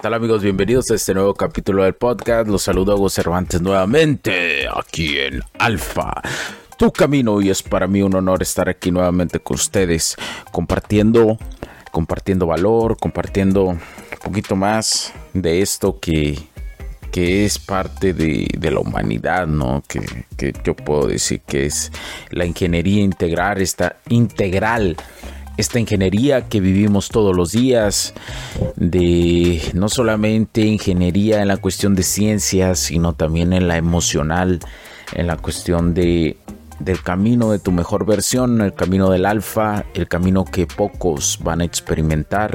Tal amigos? Bienvenidos a este nuevo capítulo del podcast. Los saludo a Hugo Cervantes nuevamente aquí en Alfa. Tu camino y es para mí un honor estar aquí nuevamente con ustedes compartiendo compartiendo valor, compartiendo un poquito más de esto que, que es parte de, de, la humanidad, ¿no? Que, que yo puedo decir que es la ingeniería integral, esta integral esta ingeniería que vivimos todos los días, de no solamente ingeniería en la cuestión de ciencias, sino también en la emocional, en la cuestión de del camino de tu mejor versión, el camino del alfa, el camino que pocos van a experimentar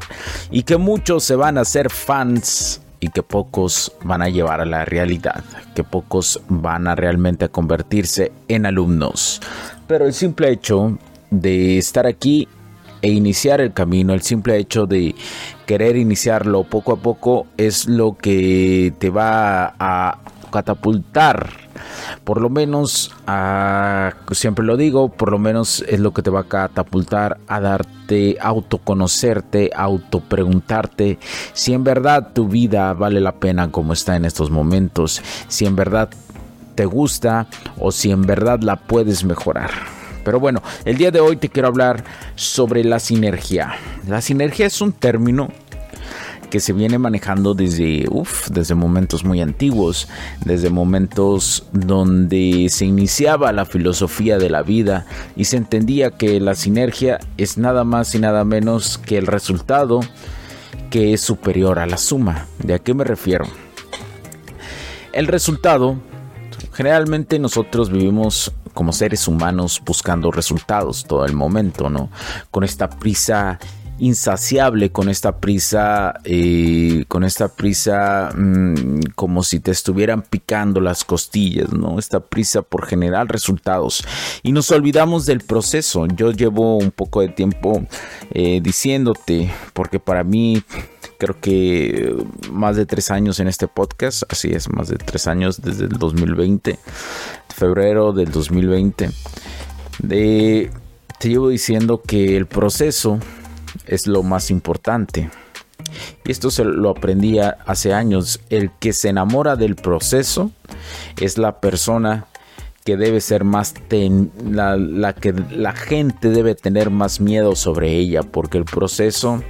y que muchos se van a hacer fans y que pocos van a llevar a la realidad, que pocos van a realmente convertirse en alumnos. Pero el simple hecho de estar aquí e iniciar el camino, el simple hecho de querer iniciarlo poco a poco es lo que te va a catapultar. Por lo menos siempre lo digo por lo menos es lo que te va a catapultar a darte autoconocerte auto preguntarte si en verdad tu vida vale la pena como está en estos momentos si en verdad te gusta o si en verdad la puedes mejorar pero bueno, el día de hoy te quiero hablar sobre la sinergia. La sinergia es un término que se viene manejando desde, desde momentos muy antiguos, desde momentos donde se iniciaba la filosofía de la vida y se entendía que la sinergia es nada más y nada menos que el resultado que es superior a la suma. ¿De a qué me refiero? El resultado, generalmente nosotros vivimos como seres humanos buscando resultados todo el momento, ¿no? Con esta prisa insaciable con esta prisa eh, con esta prisa mm, como si te estuvieran picando las costillas no esta prisa por generar resultados. Y nos olvidamos del proceso. Yo llevo un poco de tiempo eh, diciéndote porque para mí creo que más de tres años en este podcast, así es, más de tres años desde el 2020, febrero del 2020. De, te llevo diciendo que el proceso es lo más importante. Y esto se lo aprendí hace años. El que se enamora del proceso es la persona que debe ser más la, la, que la gente debe tener más miedo sobre ella porque el proceso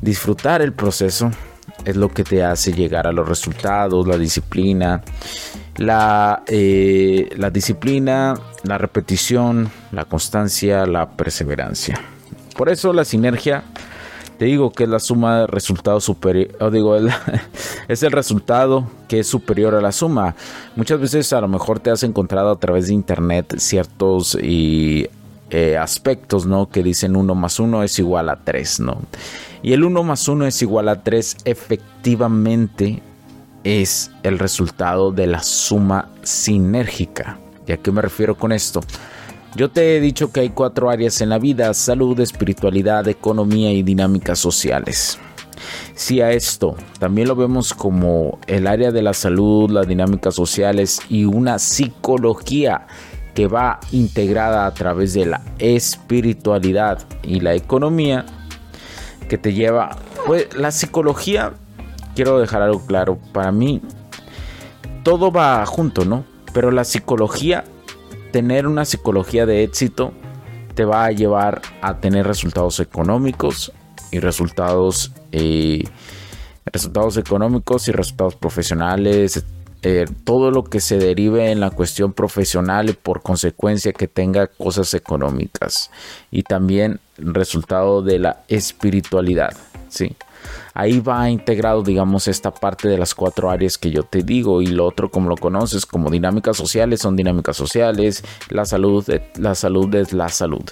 Disfrutar el proceso es lo que te hace llegar a los resultados, la disciplina, la, eh, la disciplina, la repetición, la constancia, la perseverancia. Por eso la sinergia, te digo que es la suma de resultados superior, digo, es el resultado que es superior a la suma. Muchas veces a lo mejor te has encontrado a través de internet ciertos y, eh, aspectos, ¿no? Que dicen 1 más 1 es igual a 3, ¿no? Y el 1 más 1 es igual a 3 efectivamente es el resultado de la suma sinérgica. ¿Y a qué me refiero con esto? Yo te he dicho que hay cuatro áreas en la vida, salud, espiritualidad, economía y dinámicas sociales. Si a esto también lo vemos como el área de la salud, las dinámicas sociales y una psicología que va integrada a través de la espiritualidad y la economía, que te lleva. Pues la psicología, quiero dejar algo claro, para mí todo va junto, ¿no? Pero la psicología, tener una psicología de éxito, te va a llevar a tener resultados económicos y resultados, eh, resultados económicos y resultados profesionales, eh, todo lo que se derive en la cuestión profesional y por consecuencia que tenga cosas económicas y también resultado de la espiritualidad, ¿sí? Ahí va integrado, digamos, esta parte de las cuatro áreas que yo te digo y lo otro, como lo conoces, como dinámicas sociales, son dinámicas sociales, la salud, la salud es la salud.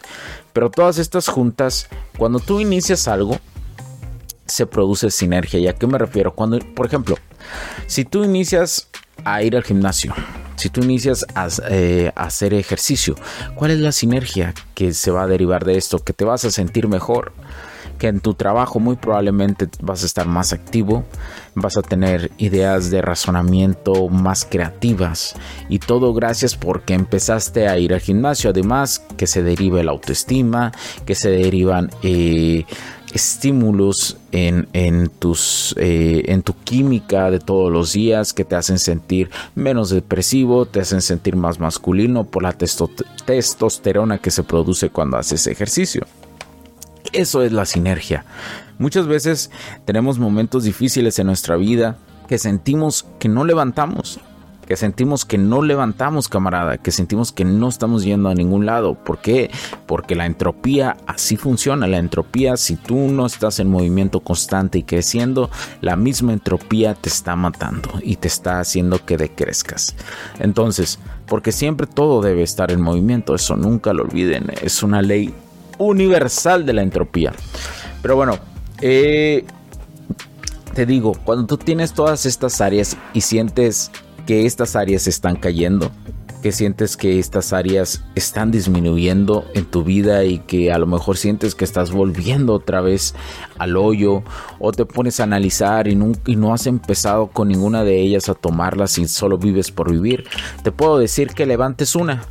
Pero todas estas juntas, cuando tú inicias algo, se produce sinergia. ¿Y a qué me refiero? Cuando, por ejemplo, si tú inicias a ir al gimnasio, si tú inicias eh, a, hacer ejercicio, ¿cuál es la sinergia que se va a derivar de esto? Que te vas a sentir mejor, que en tu trabajo muy probablemente vas a estar más activo, vas a tener ideas de razonamiento más creativas y todo gracias porque empezaste a ir al gimnasio. Además que se deriva la autoestima, que se derivan... Eh, estímulos en, tus, eh, en tu química de todos los días que te hacen sentir menos depresivo, te hacen sentir más masculino por la testosterona que se produce cuando haces ejercicio. Eso es la sinergia. Muchas veces tenemos momentos difíciles en nuestra vida que sentimos que no levantamos, que sentimos que no levantamos, camarada, que sentimos que no estamos yendo a ningún lado. ¿Por qué? Porque la entropía así funciona. La entropía, si tú no estás en movimiento constante y creciendo, la misma entropía te está matando y te está haciendo que decrezcas. Entonces, porque siempre todo debe estar en movimiento, eso nunca lo olviden, es una ley universal de la entropía. Pero bueno, eh, te digo, cuando tú tienes todas estas áreas y sientes que estas áreas están cayendo, que sientes que estas áreas están disminuyendo en tu vida y que a lo mejor sientes que estás volviendo otra vez al hoyo o te pones a analizar y no, has empezado con ninguna de ellas a tomarlas y solo vives por vivir, te puedo decir que levantes una.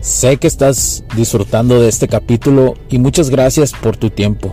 Sé que estás disfrutando de este capítulo y muchas gracias por tu tiempo.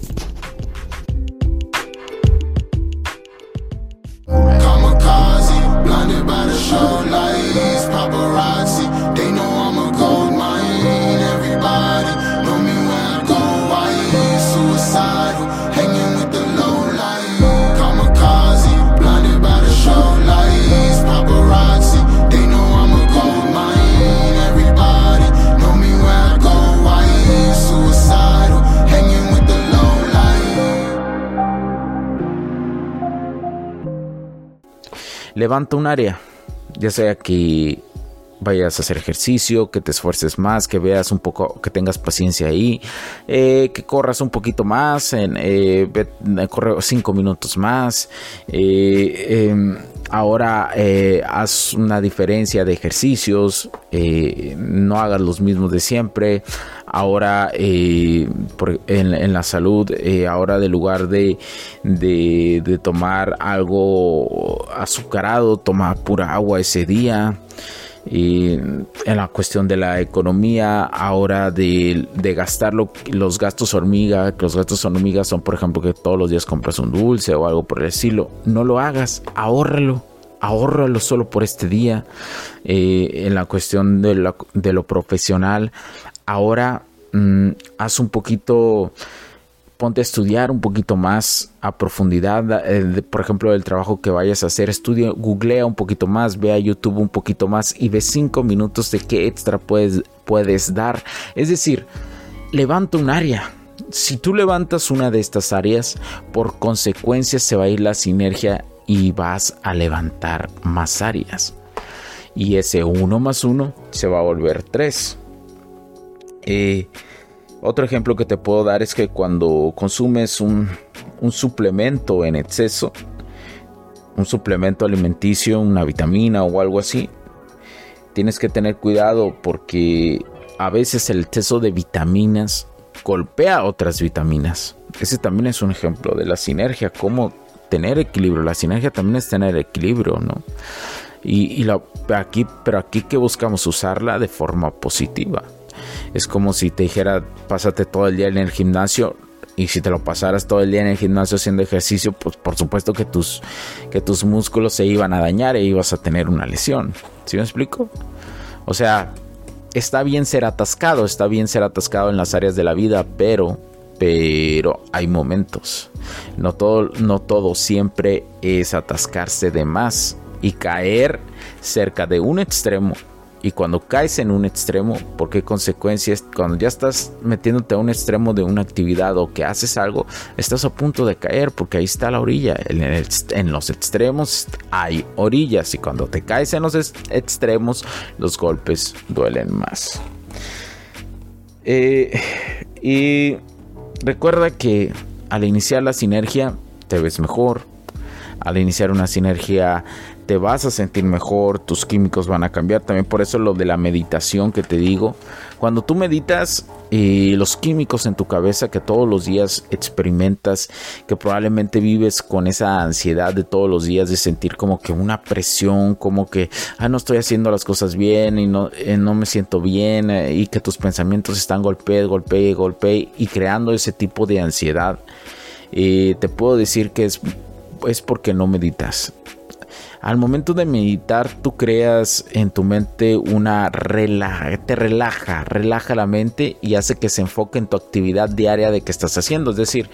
Levanta un área, ya sea que vayas a hacer ejercicio, que te esfuerces más, que veas un poco, que tengas paciencia ahí, eh, que corras un poquito más, en, eh, corre cinco minutos más. Eh, em, ahora haz una diferencia de ejercicios, no hagas los mismos de siempre ahora eh, en, la salud, eh, ahora de lugar de, de, tomar algo azucarado, toma pura agua ese día. Y en la cuestión de la economía, ahora de, de gastar los gastos hormiga, los gastos hormiga son, por ejemplo, que todos los días compras un dulce o algo por el estilo. No lo hagas, ahórralo ahórralo solo por este día. Eh, en la cuestión de, de, lo profesional, ahora mm, haz un poquito, ponte a estudiar un poquito más a profundidad, eh, por ejemplo, el trabajo que vayas a hacer, estudia, googlea un poquito más, ve a YouTube un poquito más y ve cinco minutos de qué extra puedes, puedes dar. Es decir, levanta un área. Si tú levantas una de estas áreas, por consecuencia se va a ir la sinergia y vas a levantar más áreas. y ese 1 más 1 se va a volver 3. Eh, otro ejemplo que te puedo dar es que cuando consumes un, un suplemento en exceso, un suplemento alimenticio, una vitamina o algo así, tienes que tener cuidado porque a veces el exceso de vitaminas golpea otras vitaminas. Ese también es un ejemplo de la sinergia, cómo tener equilibrio. La sinergia también es tener equilibrio, ¿no? Y, aquí, pero aquí que buscamos usarla de forma positiva. Es como si te dijera, pásate todo el día en el gimnasio. Y si te lo pasaras todo el día en el gimnasio haciendo ejercicio, pues por supuesto que tus, que tus músculos se iban a dañar e ibas a tener una lesión. ¿Sí me explico? O sea, está bien ser atascado, está bien ser atascado en las áreas de la vida, pero pero hay momentos. No todo, no todo siempre es atascarse de más y caer cerca de un extremo. Y cuando caes en un extremo, ¿por qué consecuencias? Cuando ya estás metiéndote a un extremo de una actividad o que haces algo, estás a punto de caer porque ahí está la orilla. En, los extremos hay orillas y cuando te caes en los extremos, los golpes duelen más. Eh, y Recuerda que al iniciar la sinergia te ves mejor. Al iniciar una sinergia te vas a sentir mejor, tus químicos van a cambiar. También por eso lo de la meditación que te digo. Cuando tú meditas, eh, los químicos en tu cabeza que todos los días experimentas, que probablemente vives con esa ansiedad de todos los días de sentir como que una presión, como que, ah, no estoy haciendo las cosas bien y no, eh, no me siento bien eh, y que tus pensamientos están golpe, golpe, golpe y creando ese tipo de ansiedad. te puedo decir que es, es porque no meditas al momento de meditar tú creas en tu mente una relaja, te relaja, relaja la mente y hace que se enfoque en tu actividad diaria de que estás haciendo. Es decir,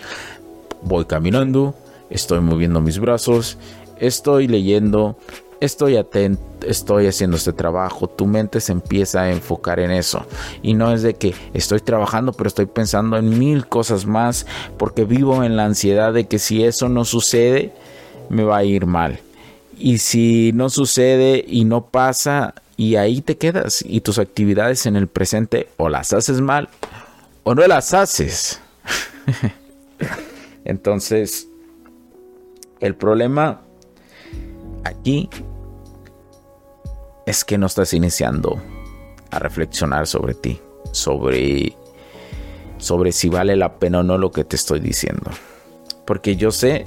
voy caminando, estoy moviendo mis brazos, estoy leyendo, estoy atento, estoy haciendo este trabajo, tu mente se empieza a enfocar en eso. Y no es de que estoy trabajando, pero estoy pensando en mil cosas más, porque vivo en la ansiedad de que si eso no sucede, me va a ir mal. Y si no sucede y no pasa y ahí te quedas y tus actividades en el presente o las haces mal o no las haces. Entonces, el problema aquí es que no estás iniciando a reflexionar sobre ti, sobre sobre si vale la pena o no lo que te estoy diciendo. Porque yo sé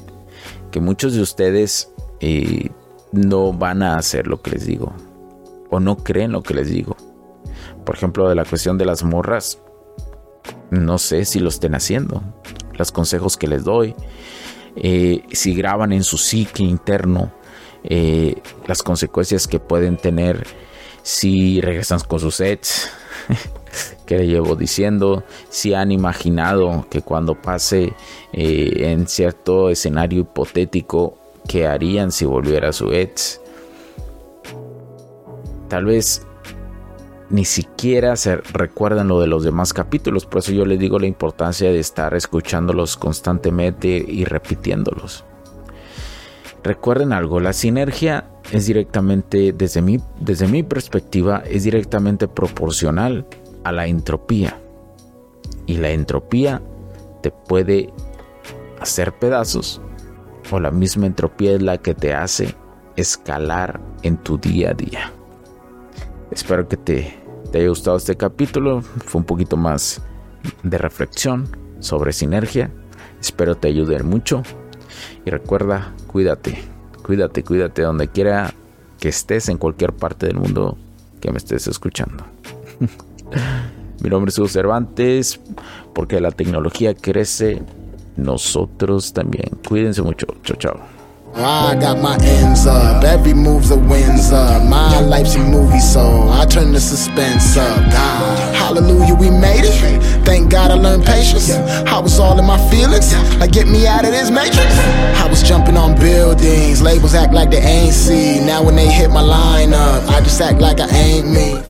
que muchos de ustedes eh, no van a hacer lo que les digo o no creen lo que les digo. Por ejemplo, de la cuestión de las morras, no sé si lo estén haciendo. Los consejos que les doy, eh, si graban en su psique interno, eh, las consecuencias que pueden tener si regresan con sus sets, que le llevo diciendo, si han imaginado que cuando pase eh, en cierto escenario hipotético qué harían si volviera su ex. Tal vez ni siquiera se recuerdan lo de los demás capítulos, por eso yo les digo la importancia de estar escuchándolos constantemente y repitiéndolos. Recuerden algo, la sinergia es directamente, desde mi, desde mi perspectiva, es directamente proporcional a la entropía. Y la entropía te puede hacer pedazos o la misma entropía es la que te hace escalar en tu día a día. Espero que te, haya gustado este capítulo. Fue un poquito más de reflexión sobre sinergia. Espero te ayude mucho. Y recuerda, cuídate, cuídate, cuídate donde quiera que estés en cualquier parte del mundo que me estés escuchando. Mi nombre es Hugo Cervantes, porque la tecnología crece nosotros también. Cuídense mucho. Chao, chao. I got my ends up, every move's a wins up. My life's a movie, so I turn the suspense up. God, hallelujah, we made it. Thank God I learned patience. I was all in my feelings, like get me out of this matrix. I was jumping on buildings, labels act like they ain't see. Now when they hit my line up, I just act like I ain't me.